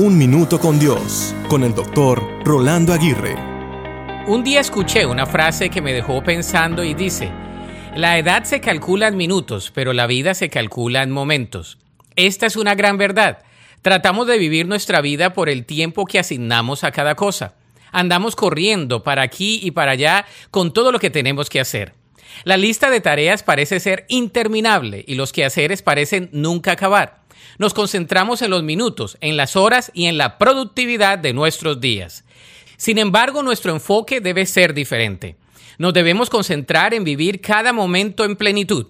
Un Minuto con Dios, con el doctor Rolando Aguirre. Un día escuché una frase que me dejó pensando y dice, la edad se calcula en minutos, pero la vida se calcula en momentos. Esta es una gran verdad. Tratamos de vivir nuestra vida por el tiempo que asignamos a cada cosa. Andamos corriendo para aquí y para allá con todo lo que tenemos que hacer. La lista de tareas parece ser interminable y los quehaceres parecen nunca acabar. Nos concentramos en los minutos, en las horas y en la productividad de nuestros días. Sin embargo, nuestro enfoque debe ser diferente. Nos debemos concentrar en vivir cada momento en plenitud.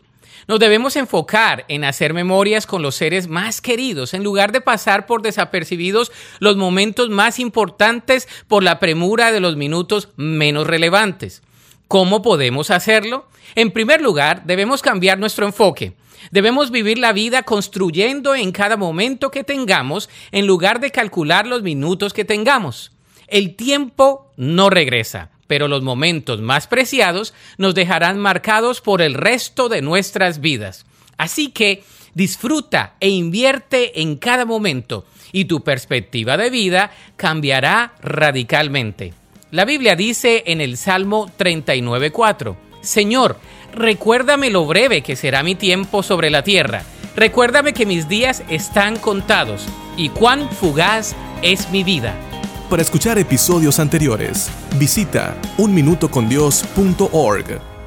Nos debemos enfocar en hacer memorias con los seres más queridos, en lugar de pasar por desapercibidos los momentos más importantes por la premura de los minutos menos relevantes. ¿Cómo podemos hacerlo? En primer lugar, debemos cambiar nuestro enfoque. Debemos vivir la vida construyendo en cada momento que tengamos en lugar de calcular los minutos que tengamos. El tiempo no regresa, pero los momentos más preciados nos dejarán marcados por el resto de nuestras vidas. Así que disfruta e invierte en cada momento y tu perspectiva de vida cambiará radicalmente. La Biblia dice en el Salmo 39.4, Señor, recuérdame lo breve que será mi tiempo sobre la tierra. Recuérdame que mis días están contados y cuán fugaz es mi vida. Para escuchar episodios anteriores, visita unminutocondios.org.